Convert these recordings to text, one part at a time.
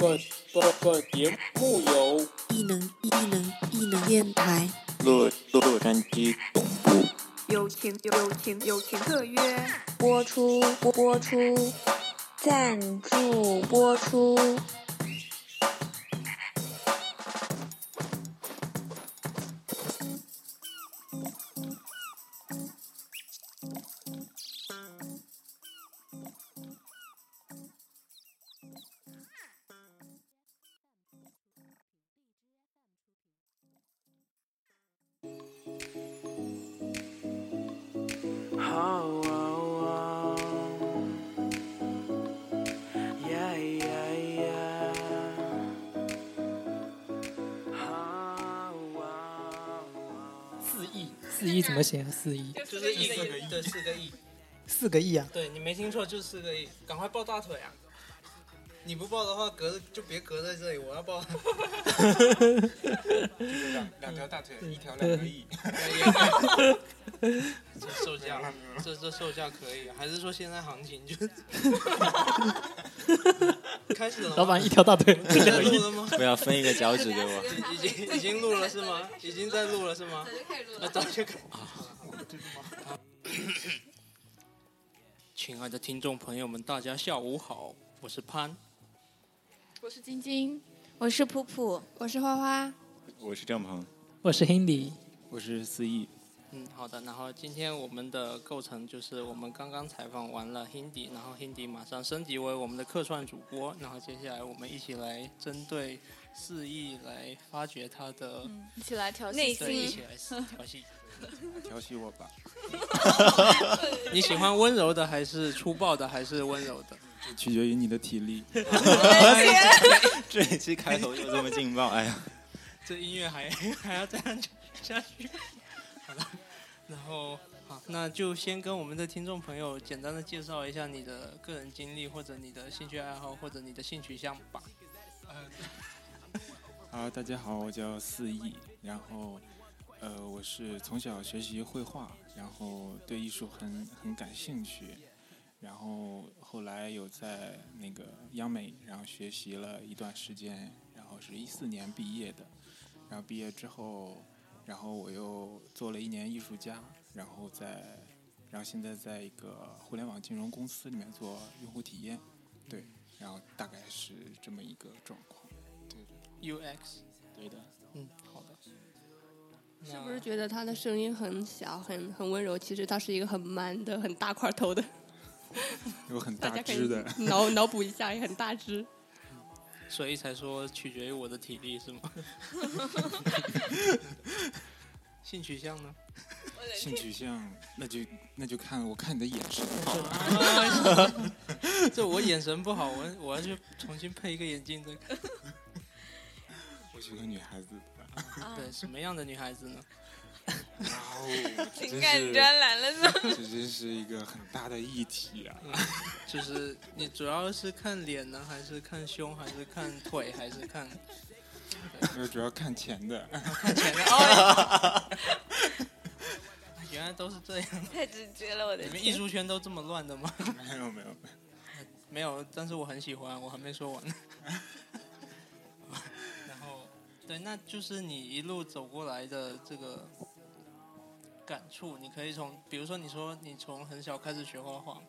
本本本节目由异能异能异能电台洛洛杉矶总部友情友情友情特约播出播播出，赞助播出。四亿怎么写啊？四亿，就是一个亿，对，四个亿，四个亿啊！对你没听错，就是四个亿，赶快抱大腿啊！你不抱的话，隔就别隔在这里，我要抱。两两条大腿，一条两个亿。这售价，这这售价可以，还是说现在行情就 开始了？老板一条大腿，两亿录了吗？不要分一个脚趾给我。已已经已经录了是吗？已经在录了是吗？那，早就开亲爱的听众朋友们，大家下午好，我是潘。我是晶晶，我是普普，我是花花。我是张鹏，我是 Hindi，我是思义。嗯，好的。然后今天我们的构成就是我们刚刚采访完了 Hindi，然后 Hindi 马上升级为我们的客串主播，然后接下来我们一起来针对四亿来发掘他的一起来调戏内心对，一起来调戏。调戏我吧，你喜欢温柔的还是粗暴的还是温柔的？取决于你的体力。这一期开头就这么劲爆，哎呀，这音乐还 还要这样下去？好了，然后好，那就先跟我们的听众朋友简单的介绍一下你的个人经历，或者你的兴趣爱好，或者你的性取向吧。好，大家好，我叫四亿，然后，呃，我是从小学习绘画，然后对艺术很很感兴趣，然后后来有在那个央美，然后学习了一段时间，然后是一四年毕业的，然后毕业之后，然后我又做了一年艺术家，然后在，然后现在在一个互联网金融公司里面做用户体验，对，然后大概是这么一个状况对。UX，对的，嗯。是不是觉得他的声音很小，很很温柔？其实他是一个很 man 的、很大块头的，有很大只的，脑脑补一下，也很大只。所以才说取决于我的体力是吗？性取向呢？性取向那就那就看我看你的眼神。这我眼神不好，我我要去重新配一个眼镜再看。我喜欢女孩子的。对，什么样的女孩子呢？哇哦，情感专栏了是吗？这真是一个很大的议题啊！就是你主要是看脸呢，还是看胸，还是看腿，还是看 我主要看钱的。看钱的？哦，原来都是这样。太直接了，我的你们艺术圈都这么乱的吗？没有没有没有，没有，但是我很喜欢，我还没说完。对，那就是你一路走过来的这个感触，你可以从，比如说你说你从很小开始学画画，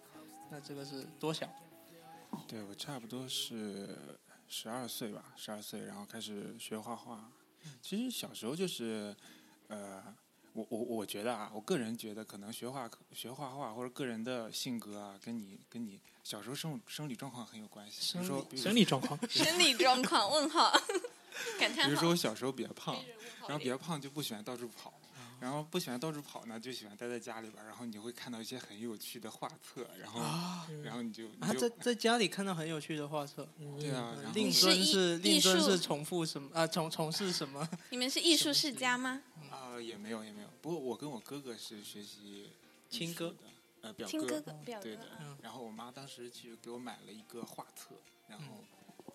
那这个是多小？对我差不多是十二岁吧，十二岁，然后开始学画画。其实小时候就是，呃，我我我觉得啊，我个人觉得可能学画学画画或者个人的性格啊，跟你跟你小时候生生理状况很有关系。比如说，生理状况，生理状况？问号，感叹比如说。我小时候比较胖，然后比较胖就不喜欢到处跑，然后不喜欢到处跑呢，就喜欢待在家里边儿，然后你会看到一些很有趣的画册，然后、然后你就啊，你就在在家里看到很有趣的画册。对啊，然后令尊是令尊是重复什么啊？从从事什么？你们是艺术世家吗？啊、也没有也没有，不过我跟我哥哥是学习艺亲哥的，呃表亲哥哥哥表对的，嗯然后我妈当时去给我买了一个画册，然后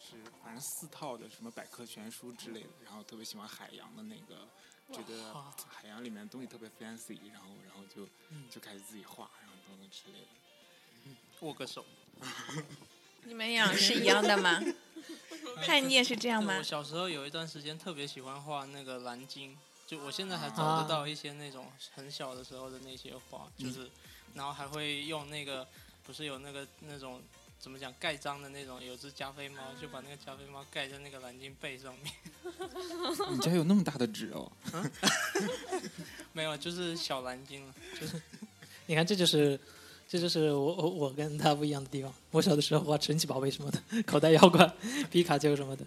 是反正四套的什么百科全书之类的，然后特别喜欢海洋的那个，觉得海洋里面的东西特别 fancy，然后然后就嗯就开始自己画，然后等等之类的。握个手。你们俩是一样的吗？看你也是这样吗我？小时候有一段时间特别喜欢画那个蓝鲸，就我现在还找啊得到一些那种很小的时候的那些画，就是，然后还会用那个不是有那个那种怎么讲盖章的那种，有只加菲猫，就把那个加菲猫盖在那个蓝鲸背上面，你家有那么大的纸哦？没有，就是小蓝鲸，就是你看，这就是，这就是我我我跟他不一样的地方。我小的时候画神奇宝贝什么的，口袋妖怪、皮卡丘什么的。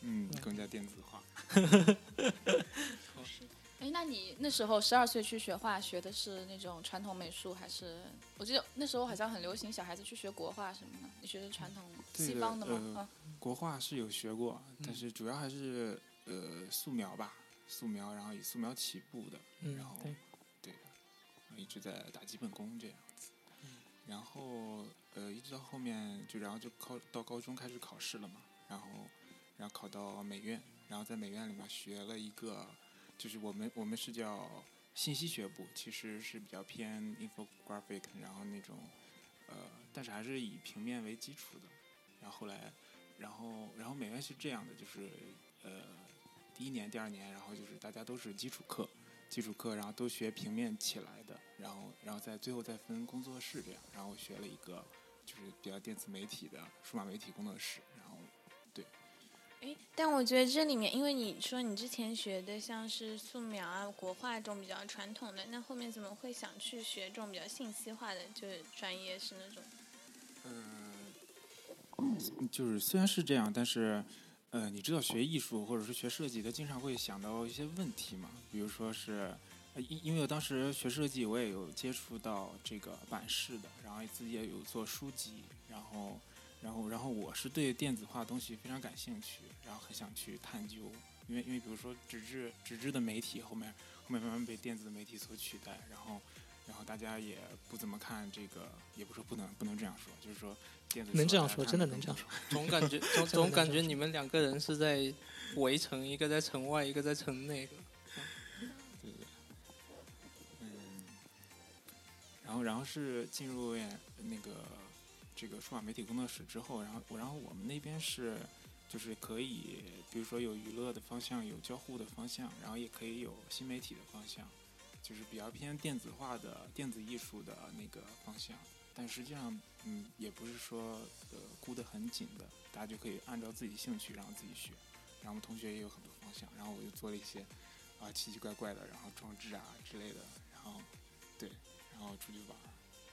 嗯，更加电子化。哎，那你那时候十二岁去学画，学的是那种传统美术，还是？我记得那时候好像很流行小孩子去学国画什么的。你学的传统西方的吗？呃啊，国画是有学过，但是主要还是呃素描吧，素描，然后以素描起步的，嗯然后对对，一直在打基本功这样子。然后呃，一直到后面就然后就考到高中开始考试了嘛，然后然后考到美院，然后在美院里面学了一个，就是我们我们是叫信息学部，其实是比较偏 infographic，然后那种呃，但是还是以平面为基础的。然后后来，然后然后美院是这样的，就是呃第一年、第二年，然后就是大家都是基础课，基础课，然后都学平面起来的，然后然后在最后再分工作室这样，然后我学了一个就是比较电子媒体的数码媒体工作室，哎，但我觉得这里面，因为你说你之前学的像是素描啊、国画这种比较传统的，那后面怎么会想去学这种比较信息化的，就是专业是那种？嗯，就是虽然是这样，但是，呃，你知道学艺术或者是学设计，他经常会想到一些问题嘛，比如说是，因因为我当时学设计，我也有接触到这个版式的，然后自己也有做书籍，然后，然后，然后我是对电子化的东西非常感兴趣，然后很想去探究，因为因为比如说纸质纸质的媒体后面后面慢慢被电子的媒体所取代，然后。然后大家也不怎么看这个，也不是不能不能这样说，就是说电子能这样说，真的能这样说。总感觉总总感觉你们两个人是在围城，一个在城外，一个在城内的。对对，嗯，然后然后是进入那个这个数码媒体工作室之后，然后然后我们那边是就是可以，比如说有娱乐的方向，有交互的方向，然后也可以有新媒体的方向，就是比较偏电子化的电子艺术的那个方向。但实际上，嗯，也不是说呃箍得很紧的，大家就可以按照自己兴趣，然后自己学。然后我们同学也有很多方向，然后我就做了一些啊奇奇怪怪的，然后装置啊之类的，然后对，然后出去玩，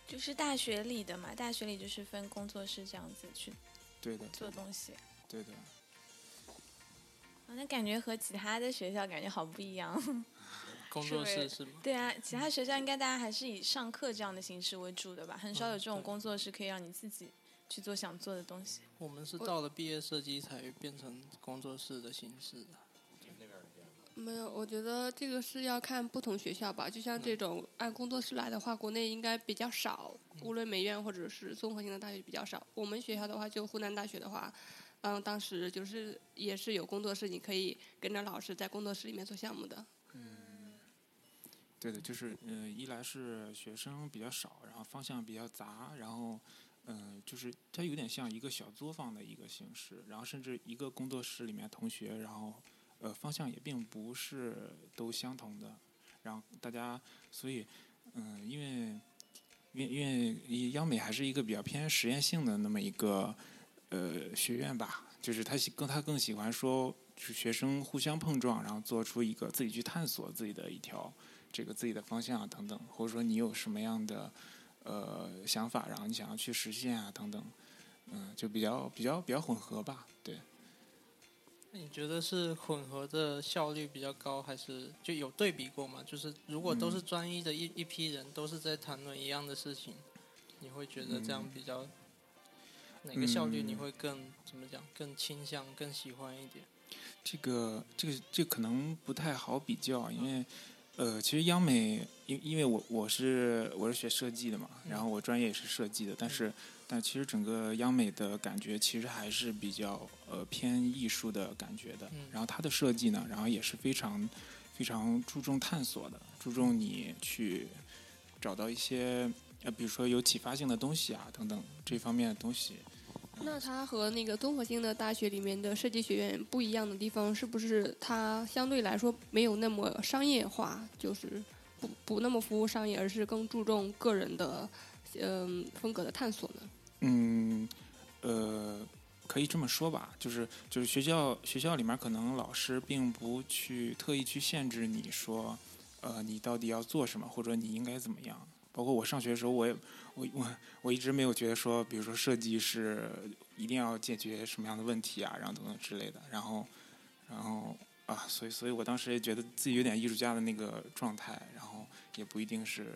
就是大学里的嘛，大学里就是分工作室这样子去对的，做东西。对的，啊，那感觉和其他的学校感觉好不一样。工作室是吗？对啊，其他学校应该大家还是以上课这样的形式为主的吧，很少有这种工作室可以让你自己去做想做的东西。我们是到了毕业设计才变成工作室的形式的。没有，我觉得这个是要看不同学校吧。就像这种按工作室来的话，国内应该比较少，无论美院或者是综合性的大学比较少。我们学校的话，就湖南大学的话，嗯，当时就是也是有工作室，你可以跟着老师在工作室里面做项目的。嗯对的，就是嗯、呃一来是学生比较少，然后方向比较杂，然后嗯、呃就是它有点像一个小作坊的一个形式，然后甚至一个工作室里面同学，然后呃方向也并不是都相同的，然后大家所以嗯、因为因为因为央美还是一个比较偏实验性的那么一个呃学院吧，就是他喜更他更喜欢说，是学生互相碰撞，然后做出一个自己去探索自己的一条这个自己的方向啊等等，或者说你有什么样的呃想法，然后你想要去实现啊等等，嗯，就比较比较比较混合吧，对。那你觉得是混合的效率比较高，还是就有对比过吗？就是如果都是专一的一一批人，都是在谈论一样的事情，你会觉得这样比较、哪个效率你会更、怎么讲更倾向更喜欢一点？这个这个这可能不太好比较，因为呃，其实央美，因因为我我是我是学设计的嘛，然后我专业也是设计的，但是但其实整个央美的感觉其实还是比较呃偏艺术的感觉的，然后它的设计呢，然后也是非常非常注重探索的，注重你去找到一些呃，比如说有启发性的东西啊等等这方面的东西，那它和那个综合性的大学里面的设计学院不一样的地方，是不是它相对来说没有那么商业化，就是不不那么服务商业，而是更注重个人的嗯、风格的探索呢？嗯，呃，可以这么说吧，就是就是学校学校里面可能老师并不去特意去限制你说，呃，你到底要做什么，或者你应该怎么样。包括我上学的时候，我也我我我一直没有觉得说，比如说设计是一定要解决什么样的问题啊，然后等等之类的。然后然后啊，所以所以我当时也觉得自己有点艺术家的那个状态，然后也不一定是。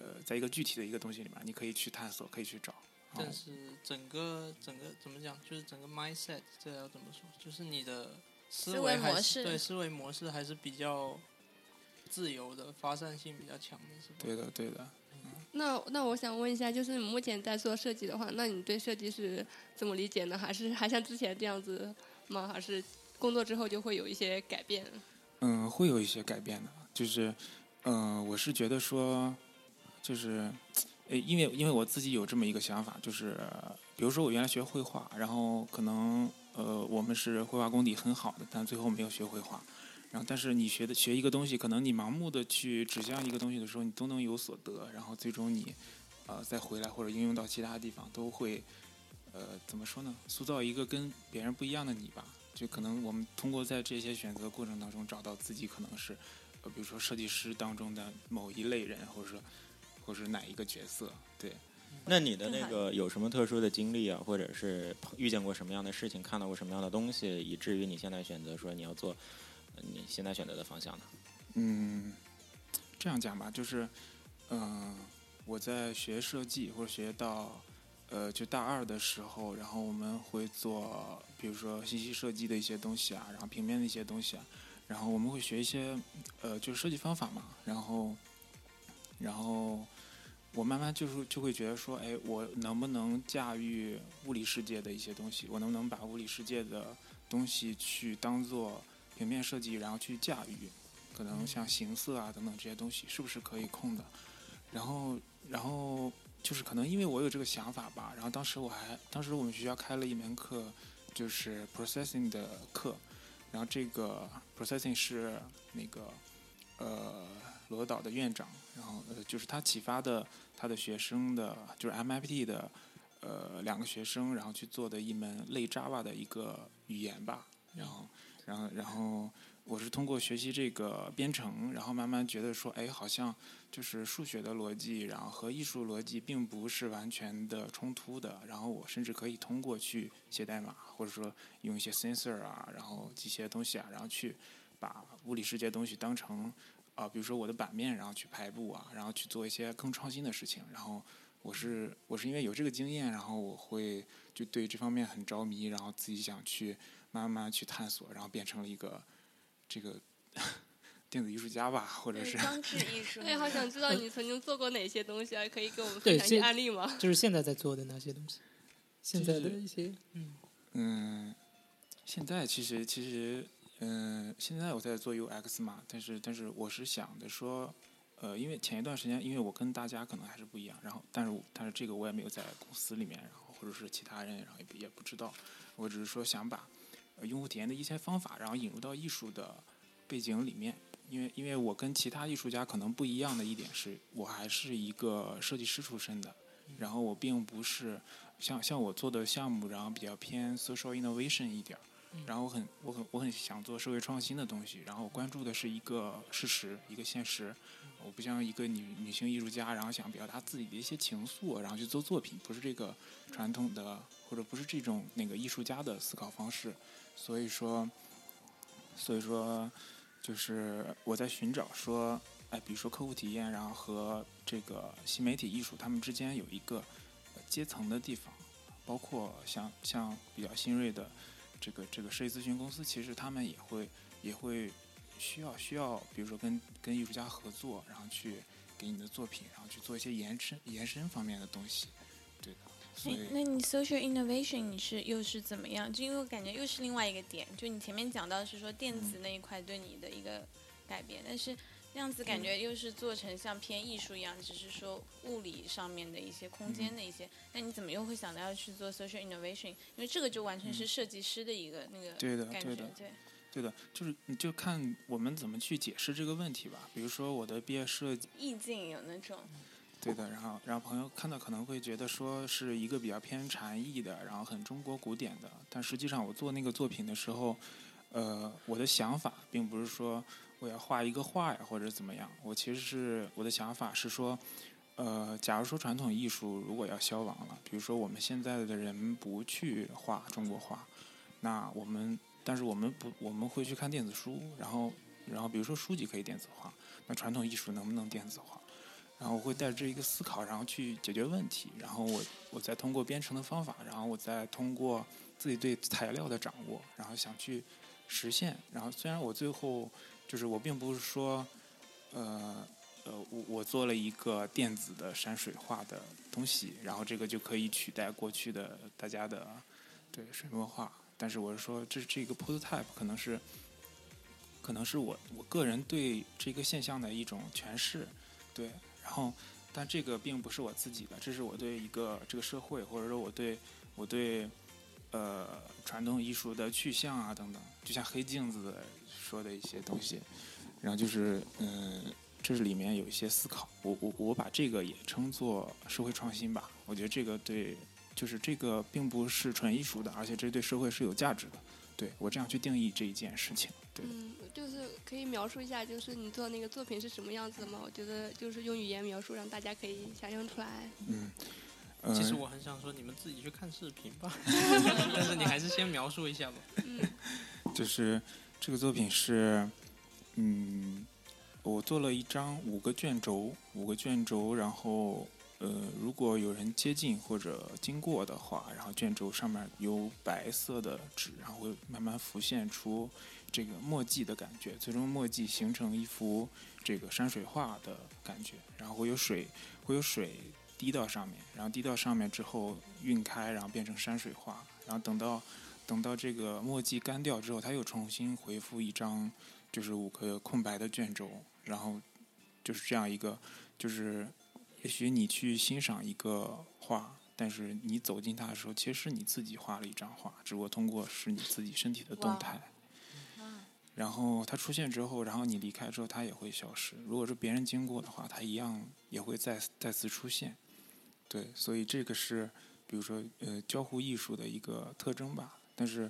呃，在一个具体的一个东西里面，你可以去探索，可以去找。但是整个整个怎么讲，就是整个 mindset 这要怎么说？就是你的思思维还是模式对思维模式还是比较自由的，发散性比较强的，是吧？对的，对的。那那我想问一下，就是你目前在做设计的话，那你对设计是怎么理解呢？还是还像之前这样子吗？还是工作之后就会有一些改变？嗯，会有一些改变的，就是，嗯、我是觉得说，就是，诶，因为因为我自己有这么一个想法，就是，比如说我原来学绘画，然后可能呃我们是绘画功底很好的，但最后没有学绘画。然后，但是你学的学一个东西，可能你盲目的去指向一个东西的时候，你都能有所得，然后最终你，呃，再回来或者应用到其他地方，都会，呃，怎么说呢？塑造一个跟别人不一样的你吧。就可能我们通过在这些选择过程当中，找到自己可能是，呃，比如说设计师当中的某一类人，或者说，或者是哪一个角色，对。那你的那个有什么特殊的经历啊，或者是碰遇见过什么样的事情，看到过什么样的东西，以至于你现在选择说你要做呃你现在选择的方向呢？嗯，这样讲吧，就是，嗯、我在学设计或者学到，呃，就大二的时候，然后我们会做，比如说信息设计的一些东西啊，然后平面的一些东西啊，然后我们会学一些，呃，就是设计方法嘛，然后，然后我慢慢就是就会觉得说，哎，我能不能驾驭物理世界的一些东西？我能不能把物理世界的东西去当做平面设计，然后去驾驭？可能像形色啊等等这些东西，是不是可以控的？然后，然后就是可能因为我有这个想法吧，然后当时我还，当时我们学校开了一门课，就是 processing 的课，然后这个 processing 是那个呃罗导的院长，然后呃就是他启发的他的学生的，就是 MIT 的呃两个学生，然后去做的一门类 Java 的一个语言吧，然后，然后，然后。我是通过学习这个编程，然后慢慢觉得说，哎，好像就是数学的逻辑，然后和艺术逻辑并不是完全的冲突的。然后我甚至可以通过去写代码，或者说用一些 sensor 啊，然后这些东西啊，然后去把物理世界东西当成啊、比如说我的版面，然后去排布啊，然后去做一些更创新的事情。然后我是我是因为有这个经验，然后我会就对这方面很着迷，然后自己想去慢慢去探索，然后变成了一个。这个电子艺术家吧，或者是装置艺术。哎，好想知道你曾经做过哪些东西啊？可以给我们分享一些案例吗？就是现在在做的那些东西，现在的一些嗯嗯，现在其实其实嗯，现在我在做 UX 嘛，但是但是我是想的说，呃，因为前一段时间，因为我跟大家可能还是不一样，然后但是但是这个我也没有在公司里面，然后或者是其他人，然后也也不知道，我只是说想把。呃用户体验的一些方法，然后引入到艺术的背景里面。因为因为我跟其他艺术家可能不一样的一点是，我还是一个设计师出身的，然后我并不是像像我做的项目，然后比较偏 social innovation 一点儿，然后我很我很我很想做社会创新的东西，然后我关注的是一个事实，一个现实。我不像一个女女性艺术家，然后想表达自己的一些情愫，然后去做作品，不是这个传统的，或者不是这种那个艺术家的思考方式。所以说，所以说，就是我在寻找说，哎，比如说客户体验，然后和这个新媒体艺术，他们之间有一个呃阶层的地方，包括像像比较新锐的这个这个设计咨询公司，其实他们也会也会需要需要，比如说跟跟艺术家合作，然后去给你的作品，然后去做一些延伸延伸方面的东西，所哎以，那你 social innovation 你是又是怎么样？就因为我感觉又是另外一个点，就你前面讲到是说电子那一块对你的一个改变，但是那样子感觉又是做成像偏艺术一样，只是说物理上面的一些空间的一些。那你怎么又会想到要去做 social innovation？因为这个就完全是设计师的一个那个对的感觉，对的对。对的，就是你就看我们怎么去解释这个问题吧。比如说我的毕业设计，意境有那种，对的，然后然后朋友看到可能会觉得说是一个比较偏禅意的，然后很中国古典的，但实际上我做那个作品的时候，呃，我的想法并不是说我要画一个画呀或者怎么样，我其实是我的想法是说，呃，假如说传统艺术如果要消亡了，比如说我们现在的人不去画中国画，那我们但是我们不我们会去看电子书，然后然后比如说书籍可以电子化，那传统艺术能不能电子化？然后我会带着这一个思考，然后去解决问题，然后我我再通过编程的方法，然后我再通过自己对材料的掌握，然后想去实现。然后虽然我最后就是我并不是说，呃呃，我我做了一个电子的山水画的东西，然后这个就可以取代过去的大家的对水墨画，但是我是说这这个 prototype 可能是可能是我我个人对这个现象的一种诠释，对。然后，但这个并不是我自己的，这是我对一个这个社会，或者说我对我对呃传统艺术的去向啊等等，就像黑镜子说的一些东西。然后就是嗯，这是里面有一些思考，我我我把这个也称作社会创新吧。我觉得这个对，就是这个并不是纯艺术的，而且这对社会是有价值的。对我这样去定义这一件事情，对。嗯，就是可以描述一下，就是你做那个作品是什么样子的吗？我觉得就是用语言描述，让大家可以想象出来。嗯，其实我很想说，你们自己去看视频吧，但是你还是先描述一下吧。嗯，就是这个作品是，嗯，我做了一张五个卷轴，五个卷轴，然后。呃，如果有人接近或者经过的话，然后卷轴上面有白色的纸，然后会慢慢浮现出这个墨迹的感觉，最终墨迹形成一幅这个山水画的感觉，然后会有水，会有水滴到上面，然后滴到上面之后晕开，然后变成山水画，然后等到等到这个墨迹干掉之后，它又重新回复一张就是五个空白的卷轴，然后就是这样一个就是。也许你去欣赏一个画，但是你走进它的时候，其实是你自己画了一张画，只不过通过是你自己身体的动态。然后它出现之后，然后你离开之后，它也会消失。如果是别人经过的话，它一样也会再再次出现。对，所以这个是，比如说呃交互艺术的一个特征吧。但是，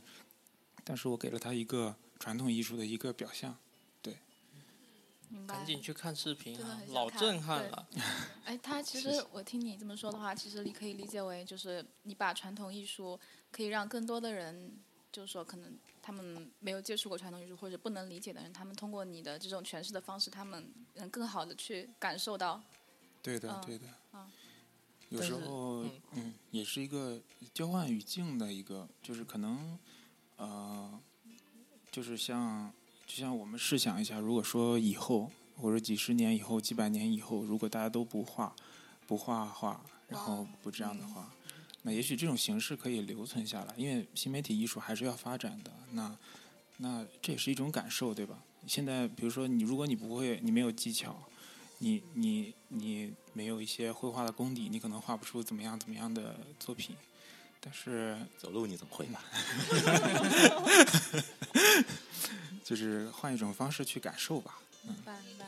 但是我给了它一个传统艺术的一个表象。对赶紧去看视频啊！老震撼了。哎，他 其实我听你这么说的话，其实你可以理解为就是你把传统艺术可以让更多的人，就是说可能他们没有接触过传统艺术或者不能理解的人，他们通过你的这种诠释的方式，他们能更好的去感受到。对的，对的。有时候，嗯，也是一个交换语境的一个，就是可能，呃，就是像。就像我们试想一下，如果说以后或者几十年以后、几百年以后，如果大家都不画、不画画，然后不这样的话，那也许这种形式可以留存下来。因为新媒体艺术还是要发展的，那那这也是一种感受，对吧？现在比如说你，如果你不会，你没有技巧，你你你没有一些绘画的功底，你可能画不出怎么样怎么样的作品。但是走路你总会吧？就是换一种方式去感受吧。明白，明白。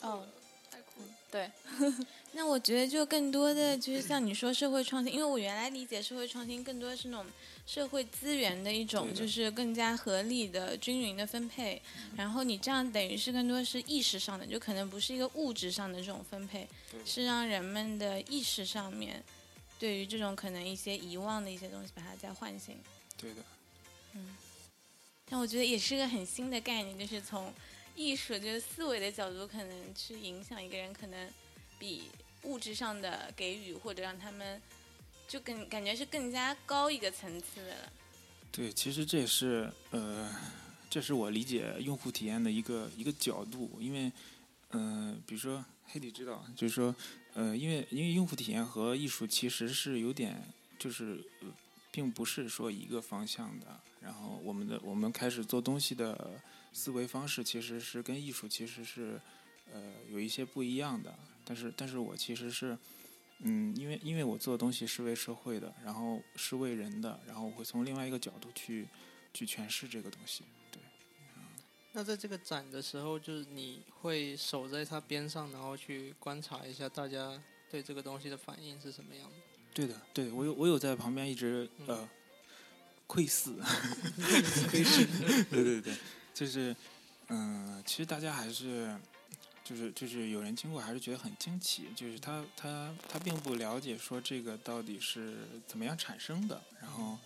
哦，太酷了。对。那我觉得就更多的就是像你说社会创新，因为我原来理解社会创新更多是那种社会资源的一种，就是更加合理的、均匀的分配。然后你这样等于是更多是意识上的，就可能不是一个物质上的这种分配，是让人们的意识上面对于这种可能一些遗忘的一些东西，把它再唤醒。对的。嗯。但我觉得也是个很新的概念，就是从艺术就是思维的角度，可能去影响一个人，可能比物质上的给予或者让他们就更感觉是更加高一个层次的了。对，其实这也是呃，这是我理解用户体验的一个一个角度，因为嗯，比如说黑底知道，就是说呃，因为因为用户体验和艺术其实是有点就是并不是说一个方向的。然后我们的我们开始做东西的思维方式，其实是跟艺术其实是呃有一些不一样的，但是但是我其实是。嗯，因为因为我做的东西是为社会的，然后是为人的，然后我会从另外一个角度去去诠释这个东西。对，那在这个展的时候，就是你会守在它边上，然后去观察一下大家对这个东西的反应是什么样的。对的，对我有我有在旁边一直呃窥视，窥视，对对对，就是嗯、其实大家还是。就是就是有人经过还是觉得很惊奇，就是他他他并不了解说这个到底是怎么样产生的，然后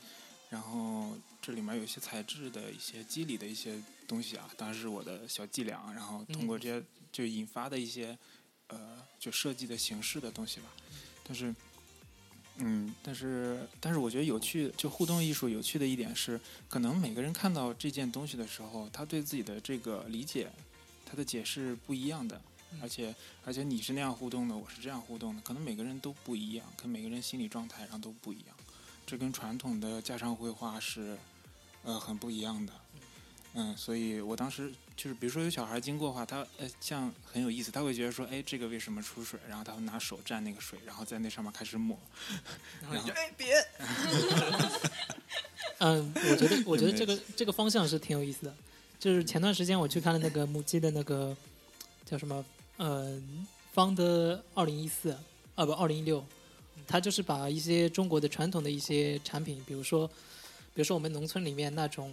然后这里面有一些材质的一些机理的一些东西啊，当然是我的小伎俩，然后通过这些就引发的一些呃就设计的形式的东西吧，但是嗯但是但是我觉得有趣就互动艺术有趣的一点是，可能每个人看到这件东西的时候，他对自己的这个理解。他的解释不一样的，而且而且你是那样互动的，我是这样互动的，可能每个人都不一样，跟每个人心理状态上都不一样，这跟传统的家常绘画是呃很不一样的，嗯，所以我当时就是比如说有小孩经过的话，他呃像很有意思，他会觉得说，哎，这个为什么出水？然后他会拿手蘸那个水，然后在那上面开始抹，然后你就哎别，嗯，我觉得我觉得这个 这个方向是挺有意思的。就是前段时间我去看了那个母鸡的那个叫什么呃方的二零一四啊不二零一六，它就是把一些中国的传统的一些产品，比如说比如说我们农村里面那种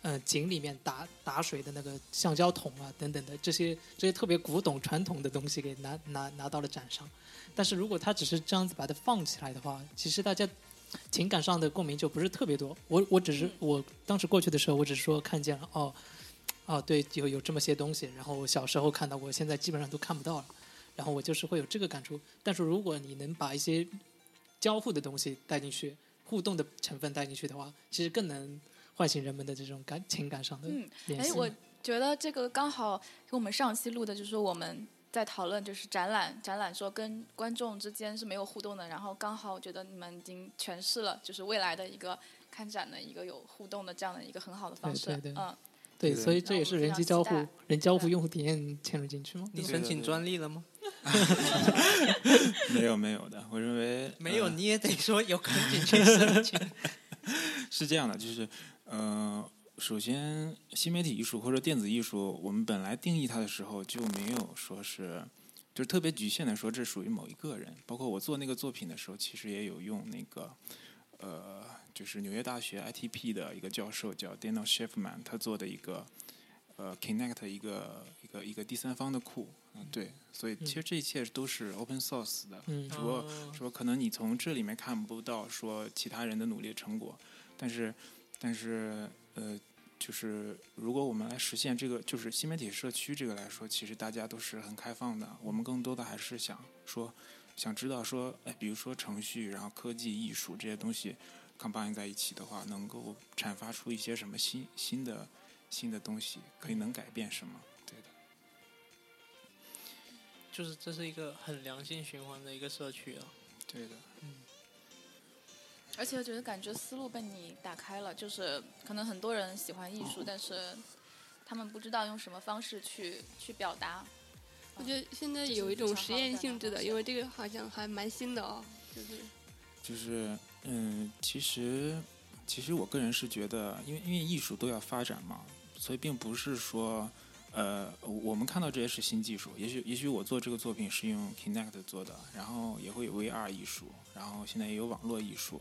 呃井里面打打水的那个橡胶桶啊等等的这些这些特别古董传统的东西给拿拿拿到了展上。但是如果它只是这样子把它放起来的话，其实大家情感上的共鸣就不是特别多。我我只是我当时过去的时候，我只是说看见了哦。哦，对，有有这么些东西，然后我小时候看到，过现在基本上都看不到了，然后我就是会有这个感触。但是如果你能把一些交互的东西带进去，互动的成分带进去的话，其实更能唤醒人们的这种感情感上的嗯。哎，我觉得这个刚好跟我们上期录的，就是我们在讨论，就是展览，展览说跟观众之间是没有互动的，然后刚好我觉得你们已经诠释了，就是未来的一个看展的一个有互动的这样的一个很好的方式，对对对嗯。对，所以这也是人机交互、人交互用户体验嵌入进去吗？你申请专利了吗？没有没有的，我认为 没有你也得说有，赶紧去申请。是这样的，就是呃，首先新媒体艺术或者电子艺术，我们本来定义它的时候就没有说是，就是特别局限的说这属于某一个人。包括我做那个作品的时候，其实也有用那个呃，就是纽约大学 ITP 的一个教授叫 Daniel Schiffman，他做的一个呃 Connect 一个一个一个第三方的库。嗯，对，所以其实这一切都是 open source 的，嗯只不过哦说可能你从这里面看不到说其他人的努力成果，但是但是呃，就是如果我们来实现这个，就是新媒体社区这个来说，其实大家都是很开放的。我们更多的还是想说，想知道说，哎，比如说程序，然后科技、艺术这些东西 combine 在一起的话，能够产发出一些什么新新的新的东西，可以能改变什么？对的。就是这是一个很良性循环的一个社区啊。对的。嗯而且我觉得感觉思路被你打开了，就是可能很多人喜欢艺术，但是他们不知道用什么方式去去表达。我觉得现在有一种实验性质的，因为这个好像还蛮新的哦，就是就是嗯，其实其实我个人是觉得，因为因为艺术都要发展嘛，所以并不是说呃，我们看到这些是新技术，也许也许我做这个作品是用 Kinect 做的，然后也会有 VR 艺术，然后现在也有网络艺术，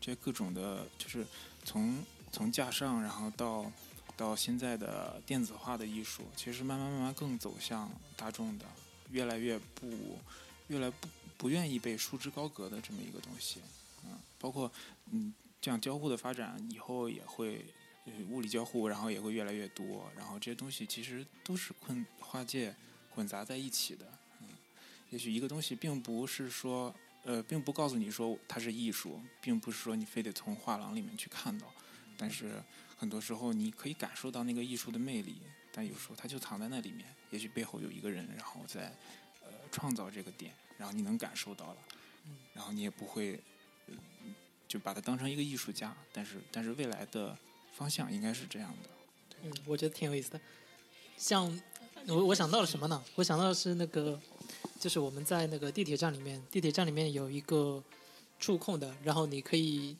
这各种的，就是从从架上，然后到到现在的电子化的艺术，其实慢慢慢慢更走向大众的，越来越不越来不不愿意被束之高阁的这么一个东西，包括嗯这样交互的发展以后也会。呃物理交互，然后也会越来越多，然后这些东西其实都是混跨界混杂在一起的。嗯，也许一个东西并不是说，呃，并不告诉你说它是艺术，并不是说你非得从画廊里面去看到，但是很多时候你可以感受到那个艺术的魅力，但有时候它就藏在那里面，也许背后有一个人，然后在呃创造这个点，然后你能感受到了，然后你也不会、呃就把它当成一个艺术家，但是但是未来的。方向应该是这样的。嗯，我觉得挺有意思的。像我我想到了什么呢？我想到的是那个，就是我们在那个地铁站里面，地铁站里面有一个触控的，然后你可以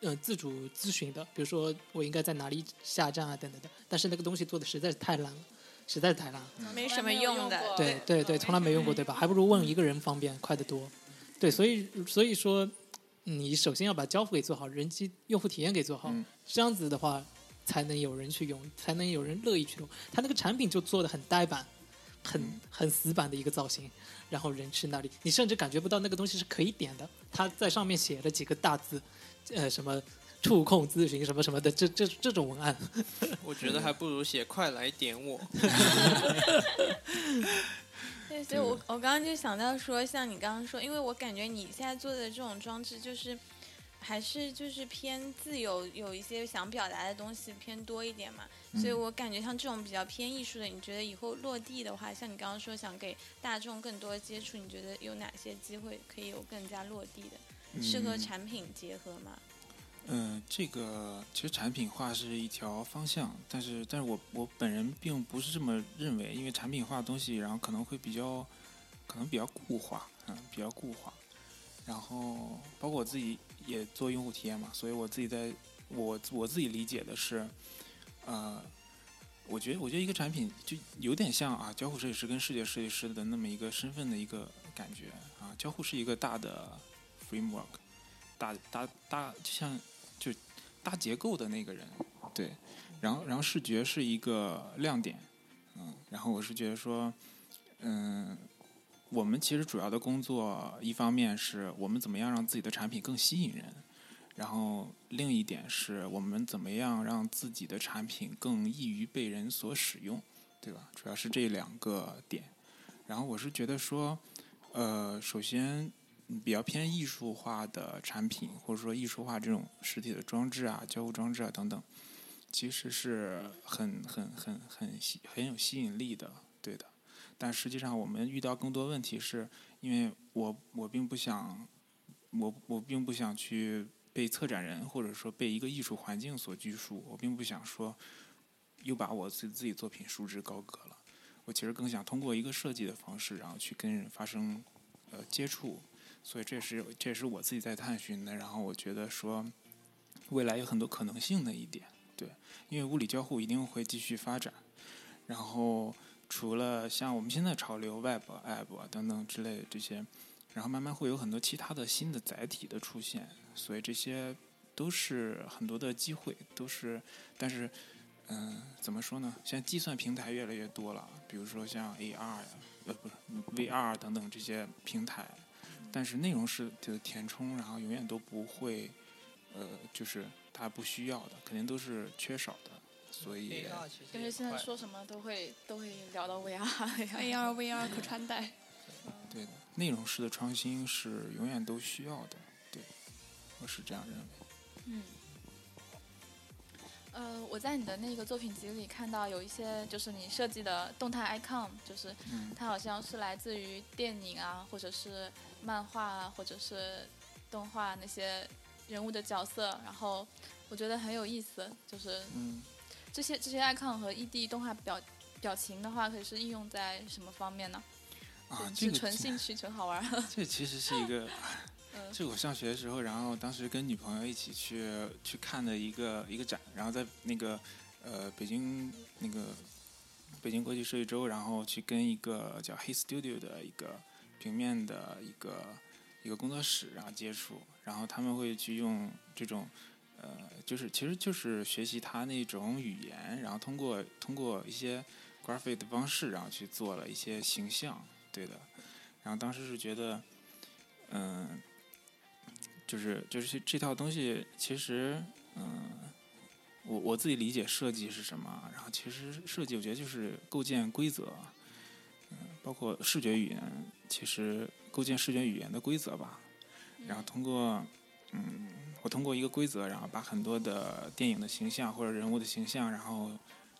呃自主咨询的，比如说我应该在哪里下站啊等等的。但是那个东西做的实在是太烂了，实在是太烂了。没什么用的。对对对，从来没用过，对吧？还不如问一个人方便，快得多。对，所以所以说，你首先要把交付给做好，人机用户体验给做好，这样子的话，才能有人去用，才能有人乐意去用。他那个产品就做的很呆板，很很死板的一个造型，然后人去那里，你甚至感觉不到那个东西是可以点的。他在上面写了几个大字，呃，什么触控咨询什么什么的，这这这种文案。我觉得还不如写“快来点我”。对，所以我我刚刚就想到说，像你刚刚说，因为我感觉你现在做的这种装置，就是还是就是偏自由，有一些想表达的东西偏多一点嘛。所以我感觉像这种比较偏艺术的，你觉得以后落地的话，像你刚刚说想给大众更多接触，你觉得有哪些机会可以有更加落地的，适合产品结合吗？嗯，这个其实产品化是一条方向，但是但是我我本人并不是这么认为，因为产品化的东西，然后可能会比较可能比较固化，嗯，比较固化。然后包括我自己也做用户体验嘛，所以我自己在我我自己理解的是，呃，我觉得我觉得一个产品就有点像啊，交互设计师跟视觉设计师的那么一个身份的一个感觉啊，交互是一个大的 framework，大大大就像。就搭结构的那个人，对，然后然后视觉是一个亮点，嗯，然后我是觉得说，嗯，我们其实主要的工作，一方面是我们怎么样让自己的产品更吸引人，然后另一点是我们怎么样让自己的产品更易于被人所使用，对吧？主要是这两个点，然后我是觉得说，呃，首先。比较偏艺术化的产品，或者说艺术化这种实体的装置啊、交互装置啊等等，其实是很很很很吸很有吸引力的，对的。但实际上，我们遇到更多问题是，因为我我并不想，我我并不想去被策展人或者说被一个艺术环境所拘束，我并不想说又把我自自己作品束之高阁了。我其实更想通过一个设计的方式，然后去跟人发生呃接触。所以这是这是我自己在探寻的，然后我觉得说，未来有很多可能性的一点，对，因为物理交互一定会继续发展，然后除了像我们现在潮流 Web、App 啊等等之类的这些，然后慢慢会有很多其他的新的载体的出现，所以这些都是很多的机会，都是，但是，嗯，怎么说呢？现在计算平台越来越多了，比如说像 AR 呀，呃，不是 VR 等等这些平台。但是内容是的填充，然后永远都不会，呃，就是它不需要的，肯定都是缺少的，所以。但是现在说什么都会都会聊到 VR。AR VR 可穿戴。对的，内容式的创新是永远都需要的，对，我是这样认为。嗯。呃，我在你的那个作品集里看到有一些，就是你设计的动态 icon，就是它好像是来自于电影啊，或者是。漫画啊，或者是动画那些人物的角色，然后我觉得很有意思，就是这些这些 icon 和 ED 动画表表情的话，可以是应用在什么方面呢？啊，这个纯兴趣，纯好玩。这其实是一个，就我上学的时候，然后当时跟女朋友一起去去看的一个一个展，然后在那个呃北京那个北京国际设计周，然后去跟一个叫 He Studio 的一个。平面的一个一个工作室，然后接触，然后他们会去用这种，呃，就是其实就是学习他那种语言，然后通过通过一些 graphic 的方式，然后去做了一些形象，对的。然后当时是觉得，嗯，就是就是这套东西，其实，嗯，我我自己理解设计是什么，然后其实设计我觉得就是构建规则，嗯，包括视觉语言。其实构建视觉语言的规则吧，然后通过，嗯，我通过一个规则，然后把很多的电影的形象或者人物的形象，然后，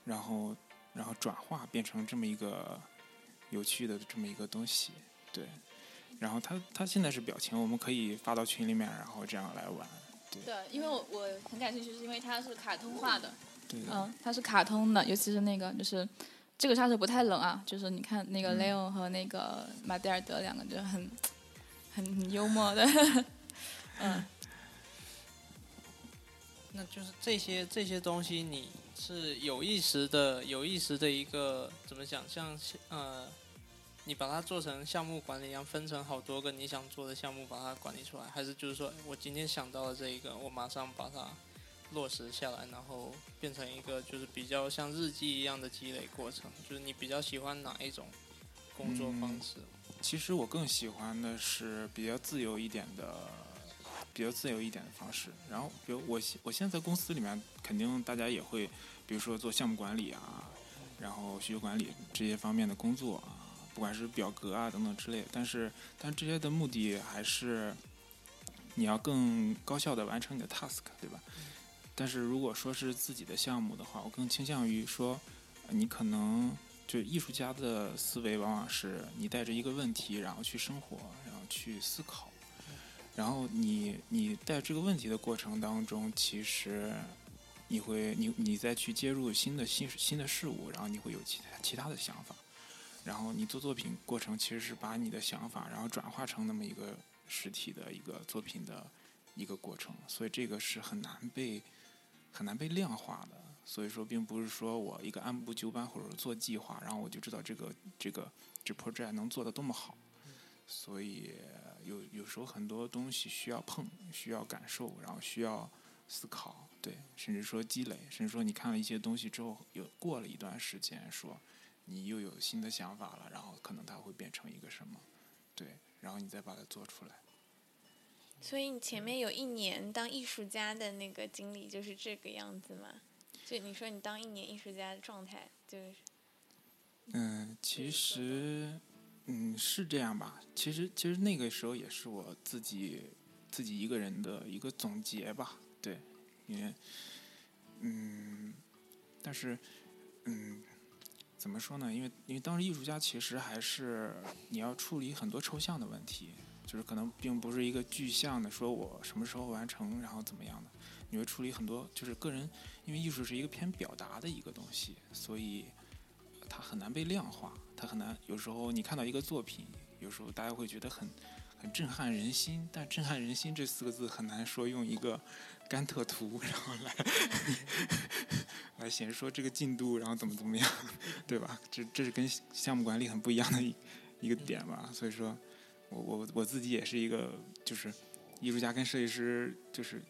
然后，然后转化变成这么一个有趣的这么一个东西，对。然后他他现在是表情，我们可以发到群里面，然后这样来玩。对，因为我我很感兴趣，是因为它是卡通化的。对。嗯，它是卡通的，尤其是那个就是。这个杀手不太冷啊，就是你看那个 Leon 和那个马蒂尔德两个就很很很幽默的，嗯，那就是这些这些东西，你是有意识的、有意识的一个怎么讲？像呃，你把它做成项目管理一样，分成好多个你想做的项目，把它管理出来，还是就是说我今天想到了这一个，我马上把它落实下来，然后变成一个就是比较像日记一样的积累过程？就是你比较喜欢哪一种工作方式？其实我更喜欢的是比较自由一点的，比较自由一点的方式。然后，比如我现我现在在公司里面，肯定大家也会，比如说做项目管理啊，然后需求管理这些方面的工作啊，不管是表格啊等等之类。但是，但这些的目的还是你要更高效的完成你的 task，对吧？但是如果说是自己的项目的话，我更倾向于说，你可能。就艺术家的思维，往往是你带着一个问题，然后去生活，然后去思考，然后你你带这个问题的过程当中，其实你会你你再去接入新的新新的事物，然后你会有其他其他的想法，然后你做作品过程其实是把你的想法，然后转化成那么一个实体的一个作品的一个过程，所以这个是很难被很难被量化的。所以说，并不是说我一个按部就班或者做计划，然后我就知道这个这个这 project 能做的多么好。所以有有时候很多东西需要碰，需要感受，然后需要思考，对，甚至说积累，甚至说你看了一些东西之后，有过了一段时间，说你又有新的想法了，然后可能它会变成一个什么，对，然后你再把它做出来。所以你前面有一年当艺术家的那个经历就是这个样子吗？就你说你当一年艺术家的状态就是，嗯，其实，嗯，是这样吧。其实，其实那个时候也是我自己自己一个人的一个总结吧。对，因为，嗯，但是，嗯，怎么说呢？因为因为当时艺术家其实还是你要处理很多抽象的问题，就是可能并不是一个具象的，说我什么时候完成，然后怎么样的。你会处理很多，就是个人，因为艺术是一个偏表达的一个东西，所以它很难被量化，它很难。有时候你看到一个作品，有时候大家会觉得很很震撼人心，但震撼人心这四个字很难说用一个甘特图然后来来显示说这个进度，然后怎么怎么样，对吧？这这是跟项目管理很不一样的一一个点吧。所以说，我我我自己也是一个就是艺术家跟设计师就是。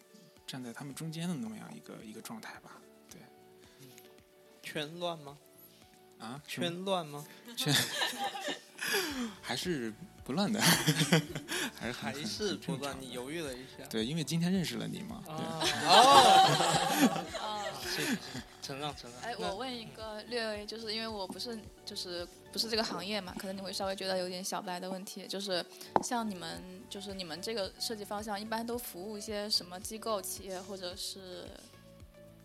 站在他们中间的那么样一个一个状态吧，对。圈乱吗？啊？圈乱吗？圈 还是不乱的，还是还是不乱。你犹豫了一下。对，因为今天认识了你嘛。哦。谢谢。承让承让。哎，我问一个略微，就是因为我不是就是不是这个行业嘛，可能你会稍微觉得有点小白的问题，就是像你们就是你们这个设计方向，一般都服务一些什么机构、企业，或者是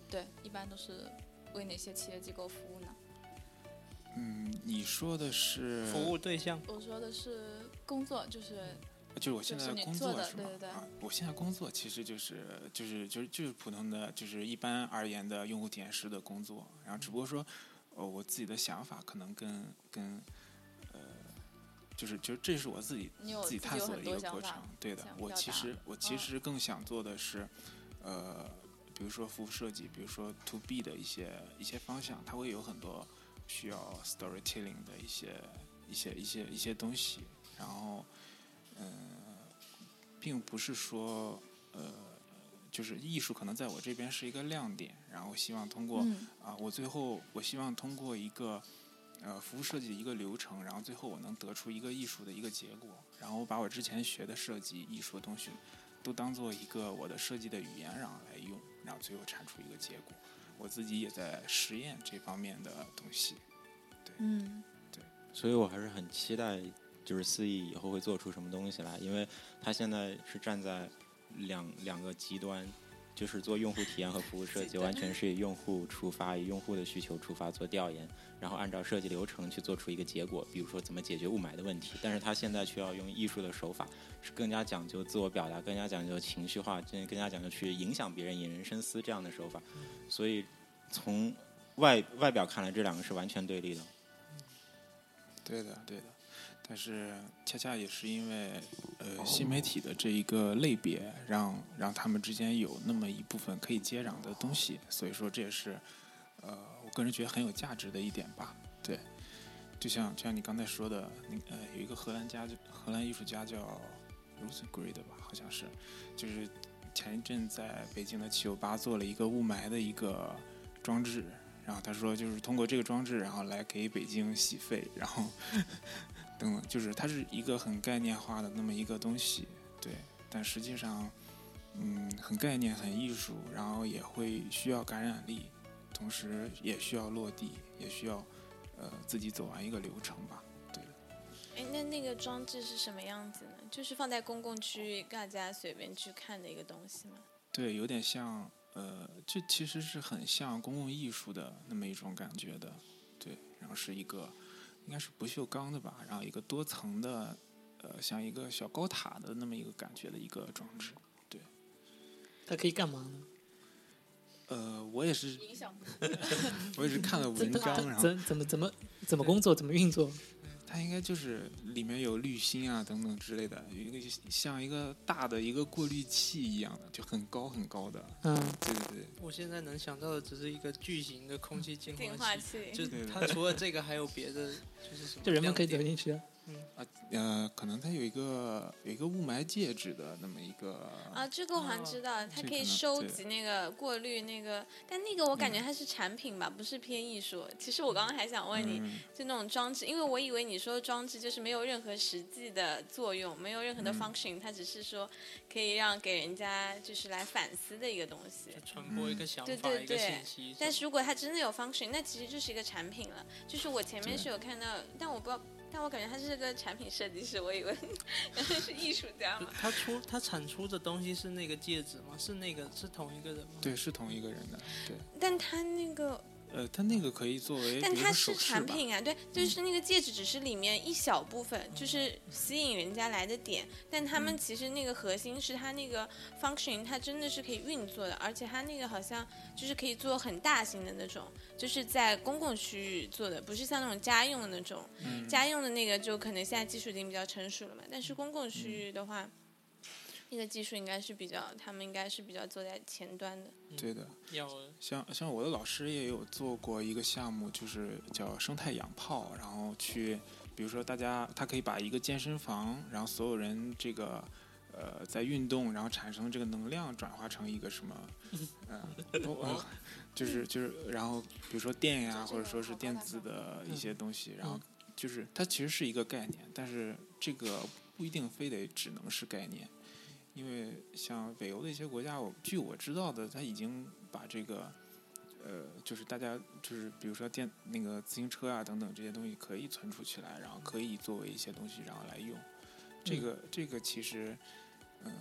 对，一般都是为哪些企业机构服务呢？嗯，你说的是服务对象？我说的是工作，就是。就是我现在工作是吗？啊，我现在工作其实就是就是就是就是普通的，就是一般而言的用户体验师的工作。然后只不过说，呃，我自己的想法可能跟跟呃，就是就是这是我自己自己探索的一个过程。对的，我其实我其实更想做的是，呃，比如说服务设计，比如说 to B 的一些一些方向，它会有很多需要 storytelling 的一些一些一些一些东西，然后。嗯，并不是说，呃，就是艺术可能在我这边是一个亮点，然后希望通过啊，我最后我希望通过一个呃服务设计的一个流程，然后最后我能得出一个艺术的一个结果，然后我把我之前学的设计艺术的东西都当做一个我的设计的语言，然后来用，然后最后产出一个结果。我自己也在实验这方面的东西，对，嗯，对，所以我还是很期待。就是四亿以后会做出什么东西来？因为他现在是站在两两个极端，就是做用户体验和服务设计，完全是以用户出发，以用户的需求出发做调研，然后按照设计流程去做出一个结果，比如说怎么解决雾霾的问题。但是他现在却要用艺术的手法，是更加讲究自我表达，更加讲究情绪化，更更加讲究去影响别人、引人深思这样的手法。所以从外外表看来，这两个是完全对立的。对的，对的。但是恰恰也是因为呃新媒体的这一个类别，让让他们之间有那么一部分可以接壤的东西，所以说这也是呃我个人觉得很有价值的一点吧。对，就像就像你刚才说的，那呃有一个荷兰家荷兰艺术家叫 Rosengrid 吧，好像是，就是前一阵在北京的七九八做了一个雾霾的一个装置。然后他说，就是通过这个装置，然后来给北京洗肺，然后等等，就是它是一个很概念化的那么一个东西，对。但实际上，嗯，很概念、很艺术，然后也会需要感染力，同时也需要落地，也需要呃自己走完一个流程吧，对。哎，那那个装置是什么样子呢？就是放在公共区域，大家随便去看的一个东西吗？对，有点像。呃，这其实是很像公共艺术的那么一种感觉的，对。然后是一个，应该是不锈钢的吧，然后一个多层的，呃，像一个小高塔的那么一个感觉的一个装置，对。它可以干嘛呢？呃，我也是，我也是看了文章，然后怎怎么怎么怎么工作，怎么运作？它应该就是里面有滤芯啊等等之类的，有一个像一个大的一个过滤器一样的，就很高很高的。嗯，对对对。我现在能想到的只是一个巨型的空气净化器，就它除了这个还有别的，就是什么？就人们可以走进去啊。嗯。啊呃，可能它有一个有一个雾霾介质的那么一个啊，这个我好像知道，它可以收集那个过滤那个，但那个我感觉它是产品吧，不是偏艺术。其实我刚刚还想问你，就那种装置，因为我以为你说装置就是没有任何实际的作用，没有任何的 function，它只是说可以让给人家就是来反思的一个东西，传播一个想法一个信息。但是如果它真的有 function，那其实就是一个产品了。就是我前面是有看到，但我不知道。但我感觉他是个产品设计师，我以为 原来是艺术家嘛。他出他产出的东西是那个戒指吗？是那个是同一个人吗？对，是同一个人的。对。但他那个。呃，它那个可以作为，但它是产品啊，对，就是那个戒指只是里面一小部分，就是吸引人家来的点。但他们其实那个核心是它那个 function，它真的是可以运作的，而且它那个好像就是可以做很大型的那种，就是在公共区域做的，不是像那种家用的那种。家用的那个就可能现在技术已经比较成熟了嘛，但是公共区域的话。那个技术应该是比较，他们应该是比较坐在前端的。对的，像像我的老师也有做过一个项目，就是叫生态氧泡，然后去，比如说大家他可以把一个健身房，然后所有人这个呃在运动，然后产生这个能量转化成一个什么，嗯，就是就是，然后比如说电呀，或者说是电子的一些东西，然后就是它其实是一个概念，但是这个不一定非得只能是概念。因为像北欧的一些国家，我据我知道的，他已经把这个，呃，就是大家就是比如说电那个自行车啊等等这些东西可以存储起来，然后可以作为一些东西然后来用。这个这个其实，嗯，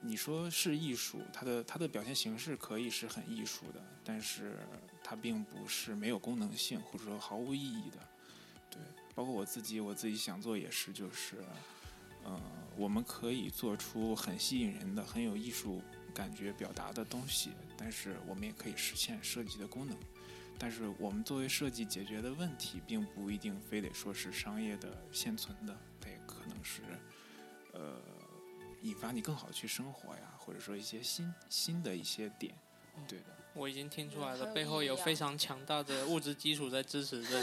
你说是艺术，它的它的表现形式可以是很艺术的，但是它并不是没有功能性或者说毫无意义的。对，包括我自己，我自己想做也是，就是，嗯。我们可以做出很吸引人的、很有艺术感觉表达的东西，但是我们也可以实现设计的功能。但是我们作为设计解决的问题，并不一定非得说是商业的现存的，它也可能是，呃，引发你更好去生活呀，或者说一些新新的一些点，对的。我已经听出来了，背后有非常强大的物质基础在支持着。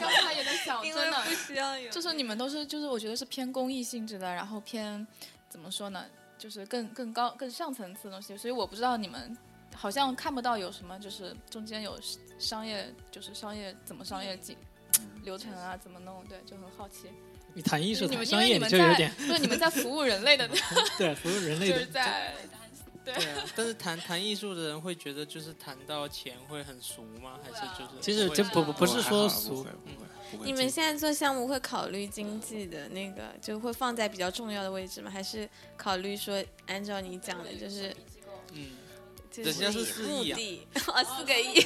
刚才也在想，真的不需要有。就是你们都是，就是我觉得是偏公益性质的，然后偏怎么说呢？就是更更高、更上层次的东西。所以我不知道你们好像看不到有什么，就是中间有商业，就是商业怎么商业进流程啊，怎么弄？对，就很好奇。你谈艺术、谈商业，你就有点。不是你们在服务人类的。对，服务人类的。就是在。对啊，但是谈谈艺术的人会觉得，就是谈到钱会很俗吗？还是就是？其实这不不不是说俗。你们现在做项目会考虑经济的那个，就会放在比较重要的位置吗？还是考虑说，按照你讲的，就是，嗯，人家是四亿啊，四个亿。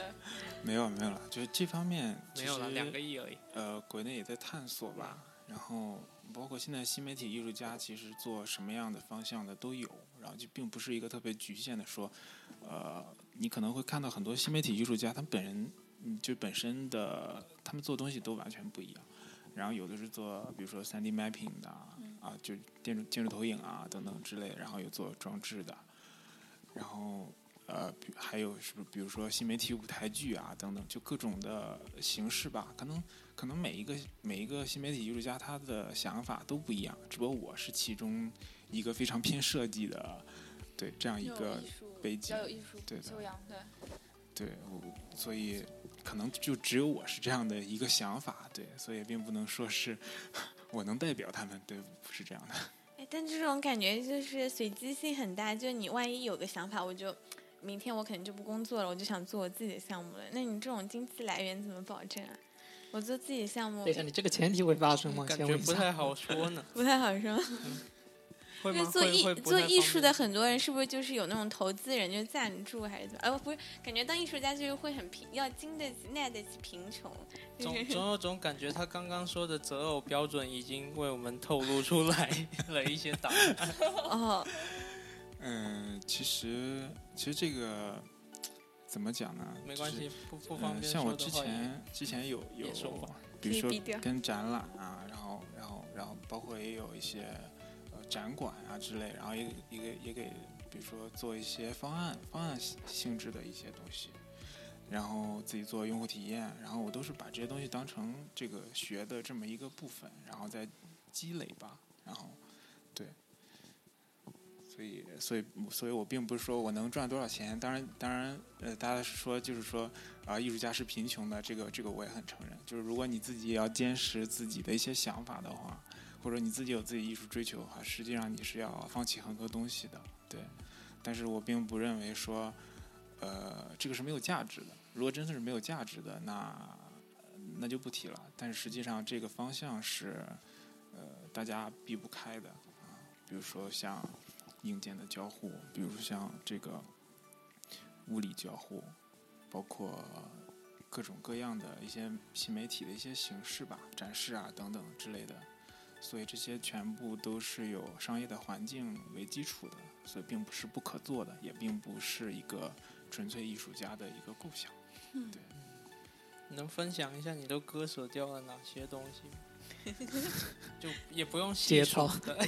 没有没有了，就是这方面没有了两个亿而已。呃，国内也在探索吧，然后包括现在新媒体艺术家，其实做什么样的方向的都有。然后就并不是一个特别局限的说，呃，你可能会看到很多新媒体艺术家，他们本人就本身的他们做东西都完全不一样。然后有的是做比如说 3D mapping 的啊，就电子建筑投影啊等等之类，然后有做装置的，然后呃还有是不是比如说新媒体舞台剧啊等等，就各种的形式吧。可能可能每一个每一个新媒体艺术家他的想法都不一样，只不过我是其中一个非常偏设计的，对这样一个背景比较有艺术对修养，对。对，我所以可能就只有我是这样的一个想法，对，所以并不能说是 我能代表他们，对，不是这样的。哎，但这种感觉就是随机性很大，就你万一有个想法，我就明天我可能就不工作了，我就想做我自己的项目了。那你这种经济来源怎么保证啊？我做自己的项目等一下，你这个前提会发生吗？感觉不太好说呢。不太好说。因为做艺做艺术的很多人是不是就是有那种投资人就赞助还是怎么？哎，不是，感觉当艺术家就是会很贫，要经得起耐得起贫穷。就是总总有种感觉，他刚刚说的择偶标准已经为我们透露出来了一些答案。哦，嗯，其实其实这个怎么讲呢？没关就是系，不不方嗯，便像我之说的话也前之前有有比如说跟展览啊，然后然后然后包括也有一些呃展馆啊之类，然后也也给也给比如说做一些方案方案性性质的一些东西，然后自己做用户体验，然后我都是把这些东西当成这个学的这么一个部分，然后再积累吧，然后对。所以，所以，所以我并不是说我能赚多少钱。当然，当然，呃，大家说就是说啊、艺术家是贫穷的，这个这个我也很承认。就是如果你自己要坚持自己的一些想法的话，或者你自己有自己艺术追求的话，实际上你是要放弃很多东西的，对。但是我并不认为说，呃，这个是没有价值的。如果真的是没有价值的，那那就不提了。但是实际上这个方向是，呃，大家避不开的啊。比如说像硬件的交互，比如说像这个物理交互，包括各种各样的一些新媒体的一些形式吧，展示啊等等之类的。所以这些全部都是有商业的环境为基础的，所以并不是不可做的，也并不是一个纯粹艺术家的一个构想。嗯对，你能分享一下你都割舍掉了哪些东西吗？就也不用细节说操的，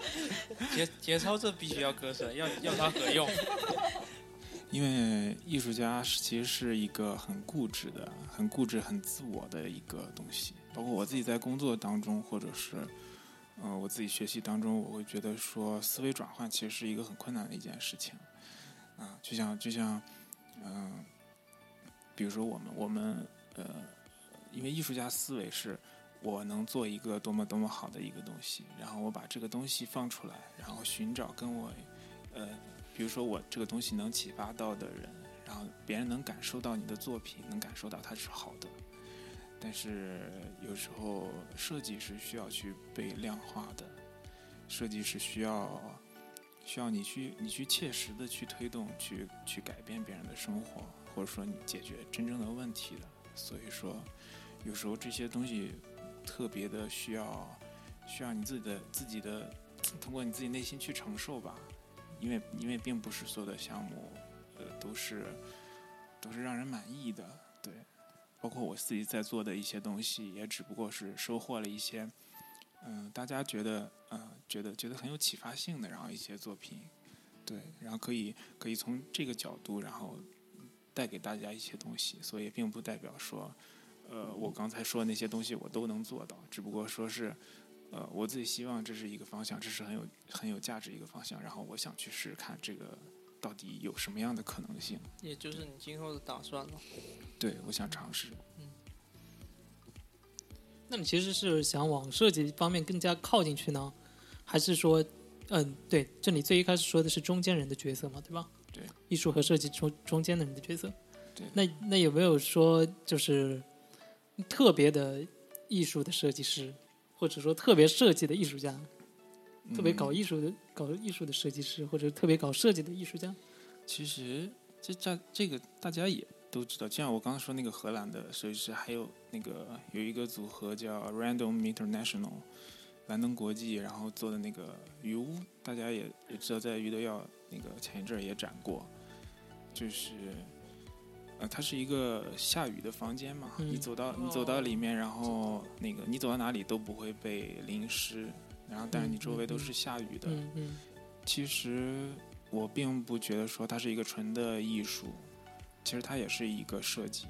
节节操这必须要割舍，要要它何用？因为艺术家是其实是一个很固执的、很固执、很自我的一个东西。包括我自己在工作当中，或者是呃我自己学习当中，我会觉得说思维转换其实是一个很困难的一件事情。啊、就像就像嗯、比如说我们我们呃，因为艺术家思维是我能做一个多么多么好的一个东西，然后我把这个东西放出来，然后寻找跟我呃，比如说我这个东西能启发到的人，然后别人能感受到你的作品，能感受到它是好的。但是有时候设计是需要去被量化的，设计是需要需要你去你去切实的去推动，去去改变别人的生活，或者说你解决真正的问题的。所以说，有时候这些东西特别的需要需要你自己的自己的通过你自己内心去承受吧，因为因为并不是所有的项目呃都是都是让人满意的，对。包括我自己在做的一些东西，也只不过是收获了一些，嗯、大家觉得，呃，觉得觉得很有启发性的，然后一些作品，对，然后可以可以从这个角度，然后带给大家一些东西，所以并不代表说，呃，我刚才说的那些东西我都能做到，只不过说是，呃，我自己希望这是一个方向，这是很有很有价值一个方向，然后我想去试试看这个到底有什么样的可能性，也就是你今后的打算了。对我想尝试。嗯那你其实是想往设计方面更加靠进去呢，还是说，嗯，对，这里最一开始说的是中间人的角色嘛，对吧？对，艺术和设计中中间的人的角色。对那那有没有说就是特别的艺术的设计师，或者说特别设计的艺术家，特别搞嗯艺术的、搞艺术的设计师，或者特别搞设计的艺术家？其实这这这个大家也都知道，就像我刚刚说那个荷兰的设计师，还有那个有一个组合叫 Random International，兰登国际，然后做的那个鱼屋，大家也也知道，在余德耀那个前一阵儿也展过。就是，呃，它是一个下雨的房间嘛，嗯你走到你走到里面，然后那个你走到哪里都不会被淋湿，然后但是你周围都是下雨的。嗯嗯其实我并不觉得说它是一个纯的艺术，其实它也是一个设计，